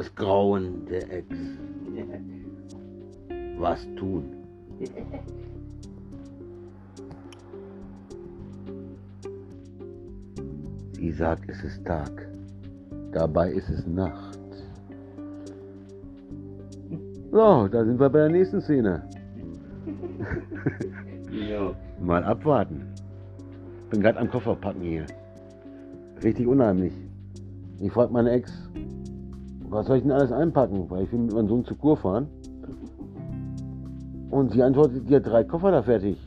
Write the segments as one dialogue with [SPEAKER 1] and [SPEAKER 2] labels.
[SPEAKER 1] Das Grauen der Ex. Was tun? Sie sagt, es ist Tag. Dabei ist es Nacht. So, da sind wir bei der nächsten Szene.
[SPEAKER 2] Ja.
[SPEAKER 1] Mal abwarten. Bin gerade am Koffer packen hier. Richtig unheimlich. Ich frage meine Ex, was soll ich denn alles einpacken? Weil ich will mit meinem Sohn zur Kur fahren. Und sie antwortet, die hat drei Koffer da fertig.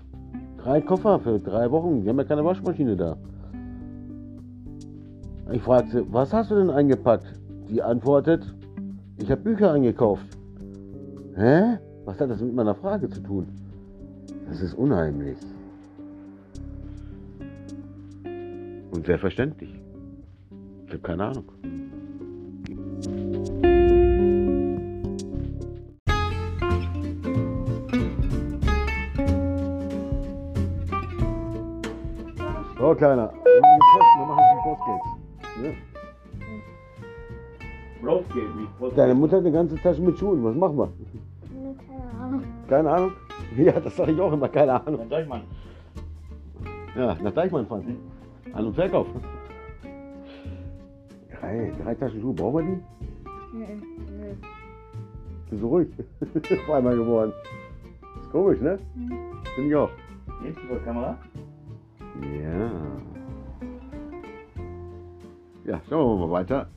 [SPEAKER 1] Drei Koffer für drei Wochen. Die haben ja keine Waschmaschine da. Ich frage sie, was hast du denn eingepackt? Sie antwortet, ich habe Bücher eingekauft. Hä? Was hat das mit meiner Frage zu tun? Das ist unheimlich. Und sehr verständlich. Ich habe keine Ahnung. So, Kleiner. Wir machen die Post jetzt. Ne?
[SPEAKER 2] Geht nicht. Post-
[SPEAKER 1] Deine Mutter hat eine ganze Tasche mit Schuhen. Was machen wir?
[SPEAKER 3] Keine Ahnung.
[SPEAKER 1] Keine Ahnung? Ja, das sage ich auch immer. Keine Ahnung.
[SPEAKER 2] Ich mal.
[SPEAKER 1] Ja, nach Deichmann fahren. An- und Verkauf. Drei, drei Taschen Schuhe, brauchen wir die?
[SPEAKER 3] Mhm. Mhm.
[SPEAKER 1] Bist du ruhig? Auf einmal geworden. Ist komisch, ne? Finde ich auch.
[SPEAKER 2] Jetzt über Kamera.
[SPEAKER 1] Ja. Ja, schauen wir mal weiter.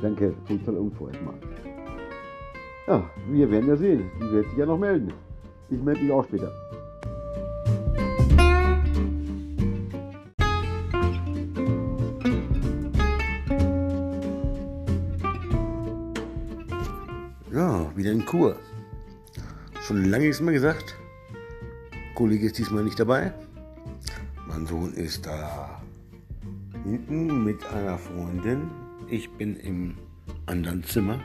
[SPEAKER 1] Danke die tolle Info erstmal. Ja, wir werden ja sehen. Die wird sich ja noch melden. Ich melde mich auch später. Ja, wieder in Kur. Schon lange ist mir gesagt. Kollege ist diesmal nicht dabei. Mein Sohn ist da hinten mit einer Freundin. Ich bin im anderen Zimmer.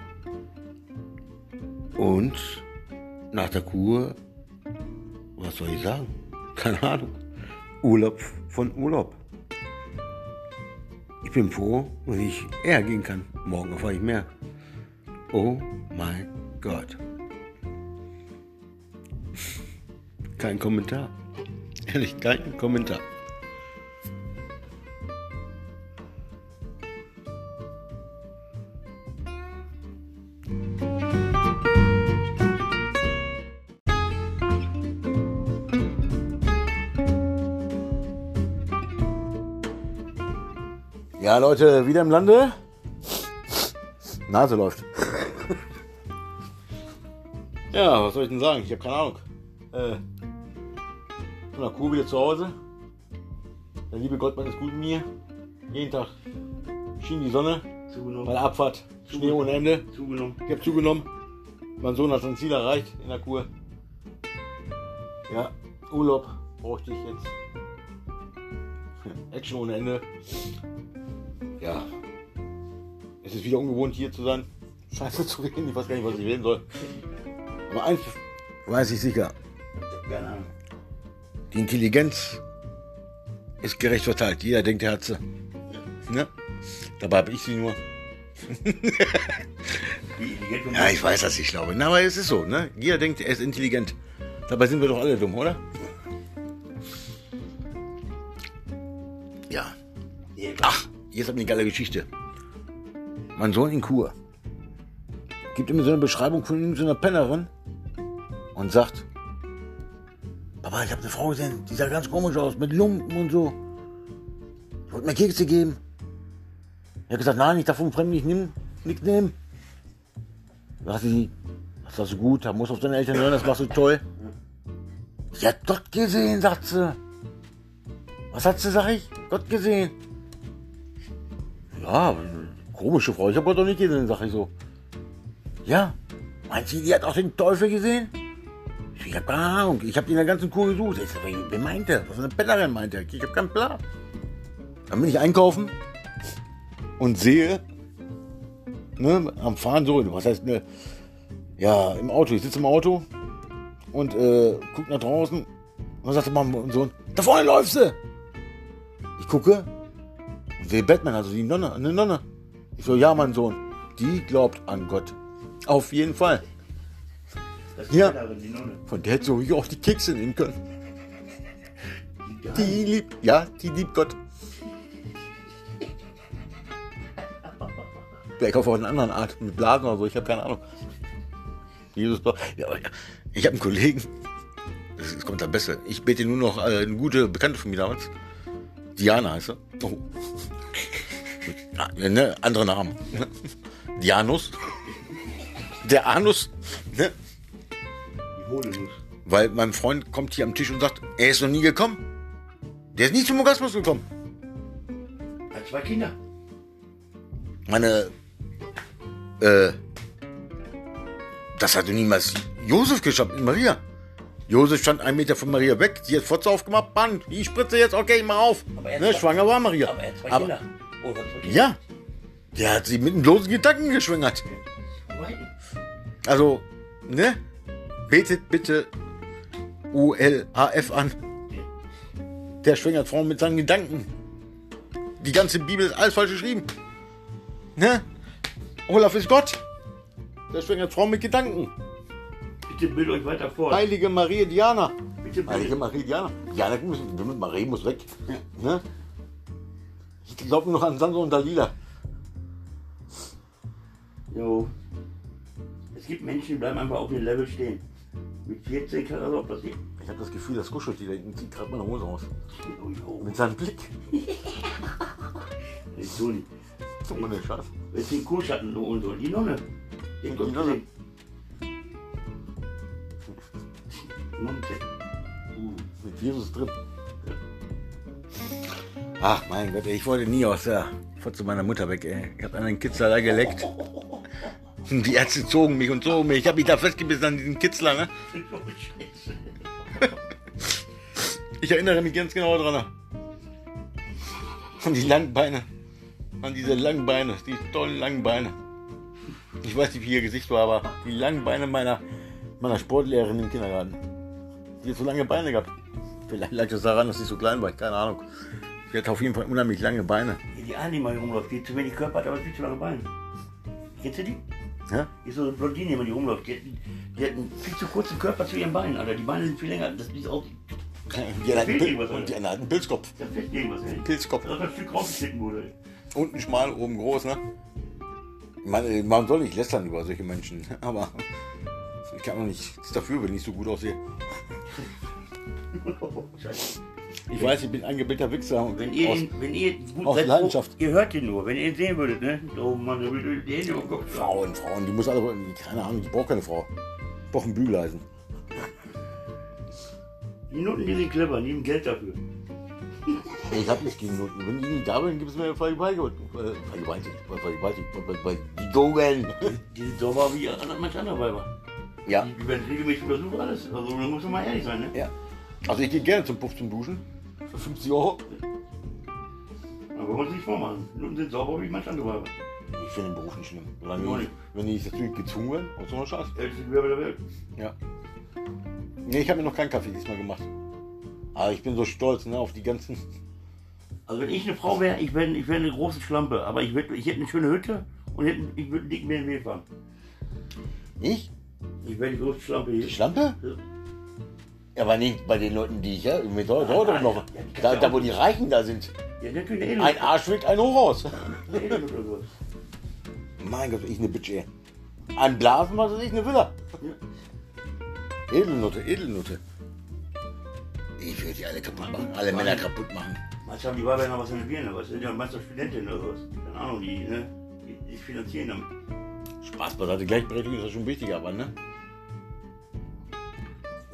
[SPEAKER 1] Und nach der Kur, was soll ich sagen? Keine Ahnung. Urlaub von Urlaub. Ich bin froh, wenn ich eher gehen kann. Morgen erfahre ich mehr. Oh mein Gott. Kein Kommentar. Ehrlich, kein Kommentar. Ja, Leute, wieder im Lande. Nase läuft. ja, was soll ich denn sagen? Ich habe keine Ahnung. Äh, von der Kuh wieder zu Hause. Der liebe Gottmann ist gut mit mir. Jeden Tag schien die Sonne. Bei
[SPEAKER 2] Zugenommen.
[SPEAKER 1] der Abfahrt Schnee ohne Ende.
[SPEAKER 2] Zugenommen.
[SPEAKER 1] Ich habe zugenommen. Mein Sohn hat sein Ziel erreicht in der Kur. Ja, Urlaub brauchte ich jetzt. Action ohne Ende. Ja. Es ist wieder ungewohnt hier zu sein. Scheiße zu reden. Ich weiß gar nicht, was ich reden soll. Aber eins weiß ich sicher.
[SPEAKER 2] Keine Ahnung.
[SPEAKER 1] Die Intelligenz ist gerecht verteilt. Jeder denkt, er hat sie. Ne? Dabei habe ich sie nur. Ja, ich weiß, dass ich schlau bin. Aber es ist so, ne? Jeder denkt, er ist intelligent. Dabei sind wir doch alle dumm, oder? Jetzt habe ich eine geile Geschichte. Mein Sohn in Kur gibt ihm so eine Beschreibung von ihm, so einer Pennerin und sagt, Papa, ich habe eine Frau gesehen, die sah ganz komisch aus, mit Lumpen und so. Ich wollte mir Kekse geben. Er hat gesagt, nein, ich darf vom Fremden nicht nehmen, nichts nehmen. Da sagt sie, das war so gut, da muss auf deine Eltern hören, das war so toll. Ja, Gott gesehen, sagt sie. Was hat sie, sag ich? Gott gesehen. Ja, komische Frau, ich habe doch nicht gesehen, sag ich so. Ja, meint sie, die hat auch den Teufel gesehen? Ich habe keine Ahnung, ich habe die in der ganzen Kur gesucht. Ich sag, wen meint er? Was eine Pennerin meint er? Ich habe keinen Plan. Dann bin ich einkaufen und sehe, ne, am Fahren so, was heißt, ne, ja, im Auto, ich sitze im Auto und äh, guck nach draußen und sagte Mama und Sohn, da vorne läuft sie. Ich gucke sehe Batman, also die Nonne, eine Nonne. Ich so, ja, mein Sohn. die glaubt an Gott. Auf jeden Fall. Ja. Von der hätte so wie auch die Kekse nehmen können.
[SPEAKER 2] Die
[SPEAKER 1] Die liebt, ja, die liebt Gott. Vielleicht auf eine andere Art, mit Blasen oder so, ich habe keine Ahnung. Jesus, ja, ich habe einen Kollegen, das ist- kommt am besten. Ich bete nur noch äh, eine gute Bekannte von mir damals. Diana heißt sie. Oh. Ah, ne, andere Namen. Dianus. Der Anus. Ne?
[SPEAKER 2] Die.
[SPEAKER 1] Weil mein Freund kommt hier am Tisch und sagt, er ist noch nie gekommen. Der ist nie zum Orgasmus gekommen.
[SPEAKER 2] Hat zwei Kinder.
[SPEAKER 1] Meine, äh, das hatte niemals Josef geschafft mit Maria. Josef stand einen Meter von Maria weg, sie hat Fotze aufgemacht, bang, die spritze jetzt, okay, mach auf.
[SPEAKER 2] Aber
[SPEAKER 1] Ne, schwanger war Maria.
[SPEAKER 2] Aber er hat zwei
[SPEAKER 1] Aber-
[SPEAKER 2] Kinder. Oh.
[SPEAKER 1] Ja, der hat sie mit einem bloßen Gedanken geschwängert. Also, ne, betet bitte ULAF an. Der schwängert Frauen mit seinen Gedanken. Die ganze Bibel ist alles falsch geschrieben. Ne? Olaf ist Gott. Der schwängert Frauen mit Gedanken.
[SPEAKER 2] Bitte bild euch weiter vor.
[SPEAKER 1] Heilige Maria Diana.
[SPEAKER 2] Bitte
[SPEAKER 1] Heilige
[SPEAKER 2] bild.
[SPEAKER 1] Maria Diana. Diana muss, Marie muss weg. Ne? Ich glaube noch an Sanso und Dalila.
[SPEAKER 2] Jo. Es gibt Menschen, die bleiben einfach auf dem Level stehen. Mit 14 kann das auch passieren.
[SPEAKER 1] Ich habe das Gefühl, das kuschelt die da hinten, zieht gerade meine Hose aus.
[SPEAKER 2] Oh, jo.
[SPEAKER 1] Mit seinem Blick.
[SPEAKER 2] Ey, Toni.
[SPEAKER 1] Guck mal, der Schatz.
[SPEAKER 2] Wenn sie den Kohlschatten holen soll. Die Nonne. Den
[SPEAKER 1] Die Nonne.
[SPEAKER 2] Uh.
[SPEAKER 1] Mit Jesus drin. Ach mein Gott, ey, ich wollte nie aus der Fotze meiner Mutter weg, ey. Ich habe an den Kitzler da geleckt. Und Die Ärzte zogen mich und zogen mich. Ich habe mich da festgebissen an diesen Kitzler, ne?
[SPEAKER 2] Scheiße.
[SPEAKER 1] Ich erinnere mich ganz genau dran. An die langen Beine. An diese langen Beine, die tollen langen Beine. Ich weiß nicht, wie ihr Gesicht war, aber die langen Beine meiner, meiner Sportlehrerin im Kindergarten. Die hat so lange Beine gehabt. Vielleicht lag das daran, dass ich so klein war, keine Ahnung. Sie hat auf jeden Fall unheimlich lange Beine.
[SPEAKER 2] Die eine, die mal hier rumläuft, die zu wenig Körper hat, aber viel zu lange Beine. Kennst du die?
[SPEAKER 1] Ja?
[SPEAKER 2] Die ist so eine Blondine, immer die rumläuft. Die hat, die hat einen viel zu kurzen Körper zu ihren Beinen, Alter. Die Beine sind viel länger. Das ist auch.
[SPEAKER 1] Die hat einen, Pil und die hat einen Pilzkopf.
[SPEAKER 2] Da fehlt irgendwas, ey.
[SPEAKER 1] Pilzkopf.
[SPEAKER 2] Das ist ein Stück rausgeschnitten wurde.
[SPEAKER 1] Unten schmal, oben groß, ne? Man, man soll nicht lästern über solche Menschen, aber ich kann auch nichts dafür, wenn ich so gut aussehe.
[SPEAKER 2] Scheiße.
[SPEAKER 1] Ich weiß, ich bin ein gebildter Wichser. Und
[SPEAKER 2] Wenn ihr,
[SPEAKER 1] aus,
[SPEAKER 2] wenn ihr gut
[SPEAKER 1] aus
[SPEAKER 2] seid,
[SPEAKER 1] Leidenschaft.
[SPEAKER 2] ihr hört ihn nur, wenn ihr ihn sehen würdet, ne? Oh Mann, würde die Hände im Kopf
[SPEAKER 1] Frauen, Frauen, die muss alle, keine Ahnung, ich brauche keine Frau. Ich brauche ein Bügeleisen.
[SPEAKER 2] Die Noten, die sind clever, nehmen Geld dafür.
[SPEAKER 1] Ich habe nicht gegen Noten. Wenn die nicht da sind, gibt es mir Vergewaltigung. Äh, Vergewaltigung, Vergewaltigung, Vergewaltigung.
[SPEAKER 2] Die sind sauber wie manche andere Weiber.
[SPEAKER 1] Ja.
[SPEAKER 2] Die werden regelmäßig untersucht, alles. Also da muss man mal ehrlich sein, ne?
[SPEAKER 1] ja. Also ich gehe gerne zum Puff zum Duschen. Für 50 Euro.
[SPEAKER 2] Aber wollen wir uns nicht vormachen. Die Noten sind sauber wie manche andere.
[SPEAKER 1] Ich finde den Beruf nicht schlimm. Solange
[SPEAKER 2] ich, nicht.
[SPEAKER 1] wenn ich natürlich gezwungen werde, aus so einer Scheiße.
[SPEAKER 2] Älteste Gewerbe der Welt.
[SPEAKER 1] Ja. Nee, ich habe mir noch keinen Kaffee diesmal gemacht. Aber ich bin so stolz ne, auf die ganzen.
[SPEAKER 2] Also wenn ich eine Frau wäre, ich wäre ich wär eine große Schlampe. Aber ich, würd, ich hätte eine schöne Hütte und hätte, ich würde einen dicken BMW fahren.
[SPEAKER 1] Ich?
[SPEAKER 2] Ich wäre die große Schlampe hier.
[SPEAKER 1] Die Schlampe?
[SPEAKER 2] Ja.
[SPEAKER 1] Ja, aber nicht bei den Leuten, die ich ja. Mit dauert doch noch. Da, da, wo die Reichen da sind.
[SPEAKER 2] Ja, eine
[SPEAKER 1] Ein. Arsch schlägt einen hoch raus.
[SPEAKER 2] Sowas.
[SPEAKER 1] Mein Gott, ich eine Bitch, ey. Ein Blasen, was weiß ich, eine Villa. Edelnutte, Edelnutte. Ich würde die alle kaputt machen. Alle Männer kaputt machen.
[SPEAKER 2] Manche haben die Weiber ja noch was in der Birne, was sind ja meistens Studentinnen oder sowas. Keine Ahnung, die, ne? Die, die finanzieren damit.
[SPEAKER 1] Spaß beiseite, Gleichberechtigung ist ja schon wichtig, aber ne?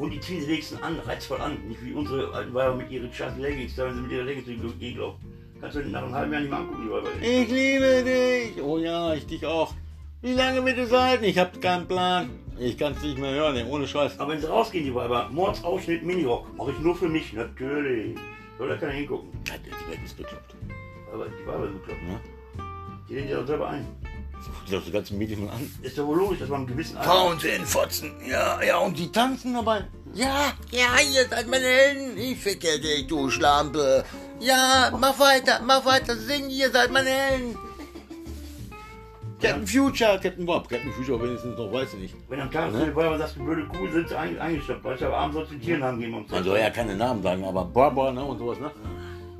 [SPEAKER 2] Und die ziehen sie wenigstens an, reizvoll an. Nicht wie unsere alten Weiber mit ihren scheiß Leggings, da wenn sie mit ihrer Leggings laufen. Kannst du nach einem halben Jahr nicht mehr angucken, die Weiber.
[SPEAKER 1] Ich liebe dich. Oh ja, ich dich auch. Wie lange wird es halten? Ich hab keinen Plan. Ich kann es nicht mehr hören, ey, ohne Scheiß.
[SPEAKER 2] Aber wenn sie rausgehen, die Weiber, Mordsausschnitt, Minirock, mache ich nur für mich, natürlich. Soll da keiner hingucken.
[SPEAKER 1] Ja, Die Welt ist bekloppt.
[SPEAKER 2] Aber die Weiber sind bekloppt.
[SPEAKER 1] Ne?
[SPEAKER 2] Die lehnen sich auch selber ein.
[SPEAKER 1] Guck dir ganzen Medien mal an.
[SPEAKER 2] Ist doch wohl logisch, dass man einen gewissen Alter-
[SPEAKER 1] Frauen sind Fotzen. Ja, ja, und die tanzen dabei. Ja, ja, ihr seid meine Helden. Ich ficke dich, du Schlampe. Ja, mach weiter, mach weiter, sing, ihr seid meine Helden. Captain Future, Captain Bob. Captain Future wenigstens noch, weiß ich nicht.
[SPEAKER 2] Wenn am Tag
[SPEAKER 1] Ne?
[SPEAKER 2] Feuerwehr sagst, du blöde Kuh, sind sie ein, eingestoppt. Weißt du, aber abends sollst du den Tiernamen geben. Um
[SPEAKER 1] Man soll ja keine Namen sagen, aber bra, ne, und sowas, ne?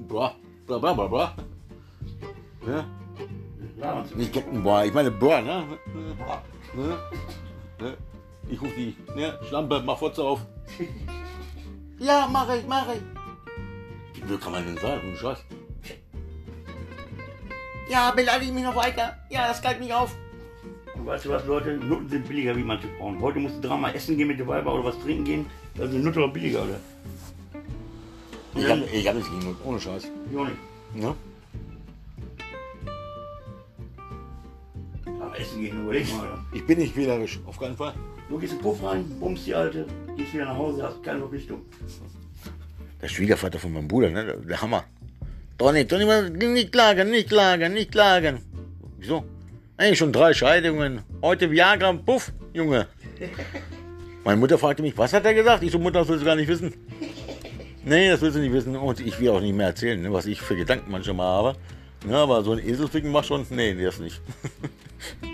[SPEAKER 1] Bra, bra, bra, bra, bra. Ne?
[SPEAKER 2] Ja,
[SPEAKER 1] Nicht Bra, ich meine ne?
[SPEAKER 2] Boah.
[SPEAKER 1] ne? ne? Ich ruf die, ne? Schlampe, mach Fotze auf. Ja, mach ich, mach ich. Wie blöd kann man denn sagen, ohne Scheiß? Ja, beleidige mich noch weiter. Ja, das galt nicht auf.
[SPEAKER 2] Und weißt du was, Leute? Nutten sind billiger wie manche Frauen. Heute musst du dreimal essen gehen mit der Weiber oder was trinken gehen. Da sind Nutten auch billiger, oder?
[SPEAKER 1] Ich hab, ich hab nichts gegen Not, ohne Scheiß.
[SPEAKER 2] Joni.
[SPEAKER 1] Ne?
[SPEAKER 2] Aber essen überleg mal, oder?
[SPEAKER 1] Ich bin nicht wählerisch, auf keinen Fall.
[SPEAKER 2] Du gehst in den Puff rein, bummst die Alte, gehst wieder nach Hause, hast keine Verpflichtung.
[SPEAKER 1] Der Schwiegervater von meinem Bruder, ne? Der, Hammer. Donny, Donny, nicht klagen, nicht klagen, nicht klagen. Wieso? Ey, schon drei Scheidungen. Heute Viagra, puff, Junge. Meine Mutter fragte mich, was hat er gesagt? Ich so, Mutter, das willst du gar nicht wissen. Nee, das willst du nicht wissen. Und ich will auch nicht mehr erzählen, ne, was ich für Gedanken manchmal habe. Ja, aber so ein Eselficken macht schon, nee, das nicht.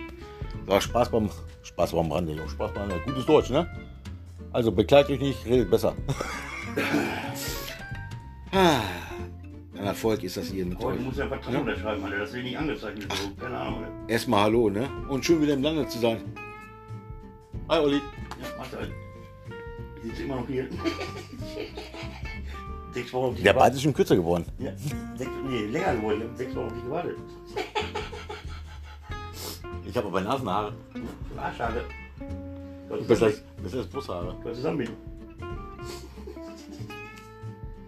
[SPEAKER 1] War Spaß beim, Spaß beim Rande, Junge. Spaß beim. Gutes Deutsch, ne? Also bekleidet euch nicht, redet besser. Ah, Ein Erfolg ist das hier mit
[SPEAKER 2] Heute
[SPEAKER 1] euch.
[SPEAKER 2] du einen Vertrag unterschreiben, Alter. Das wird nicht angezeigt. So. Keine Ahnung, Alter.
[SPEAKER 1] Erstmal Hallo, ne? Und schön wieder im Lande zu sein. Hi, Olli.
[SPEAKER 2] Ja, mach halt. Die sind immer noch hier. sechs Wochen auf dich
[SPEAKER 1] Der Bart
[SPEAKER 2] gewartet.
[SPEAKER 1] ist schon kürzer geworden.
[SPEAKER 2] Ja, sechs, nee, länger geworden. Ich hab sechs Wochen auf dich gewartet.
[SPEAKER 1] Ich habe aber Nasenhaare.
[SPEAKER 2] Arschhaare.
[SPEAKER 1] Besser als, besser als Brusthaare.
[SPEAKER 2] Du zusammenbinden.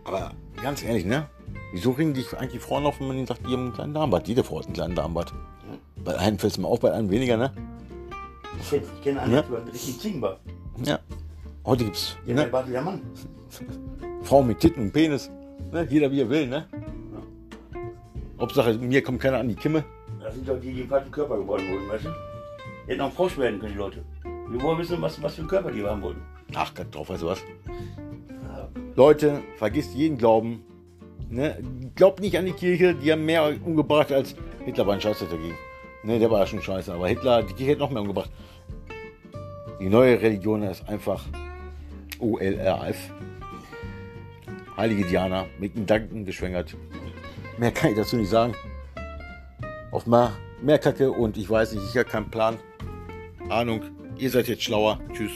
[SPEAKER 1] Aber ganz ehrlich, ne? Wieso ringen dich eigentlich Frauen auf, wenn man ihnen sagt, die haben einen kleinen Darmbart? Jede Frau hat einen kleinen Darmbart. Bei einem fällt es mir auf, bei einem weniger, ne?
[SPEAKER 2] Ich kenne kenn einen,
[SPEAKER 1] Ja.
[SPEAKER 2] der hat richtig Ziegenbart.
[SPEAKER 1] Ja. Heute gibt's
[SPEAKER 2] Der ne? Bart wie der Mann.
[SPEAKER 1] Frauen mit Titten und Penis. Ne? Jeder wie er will, ne? Hauptsache, mir kommt keiner an die Kimme.
[SPEAKER 2] Das sind doch die, die im falschen Körper geboren wurden, weißt du? Die hätten auch Frosch werden können, die Leute. Wir wollen wissen, was, was für einen Körper die haben wollten.
[SPEAKER 1] Ach drauf, weißt du was? Leute, vergisst jeden Glauben. Ne? Glaubt nicht an die Kirche, die haben mehr umgebracht als Hitler war ein Scheiße dagegen. Ne, der war ja schon scheiße, aber Hitler, die Kirche hat noch mehr umgebracht. Die neue Religion ist einfach OLRF. Heilige Diana, mit dem Danken geschwängert. Mehr kann ich dazu nicht sagen. Auf mehr, mehr Kacke und ich weiß nicht, ich habe keinen Plan. Ahnung, ihr seid jetzt schlauer. Tschüss.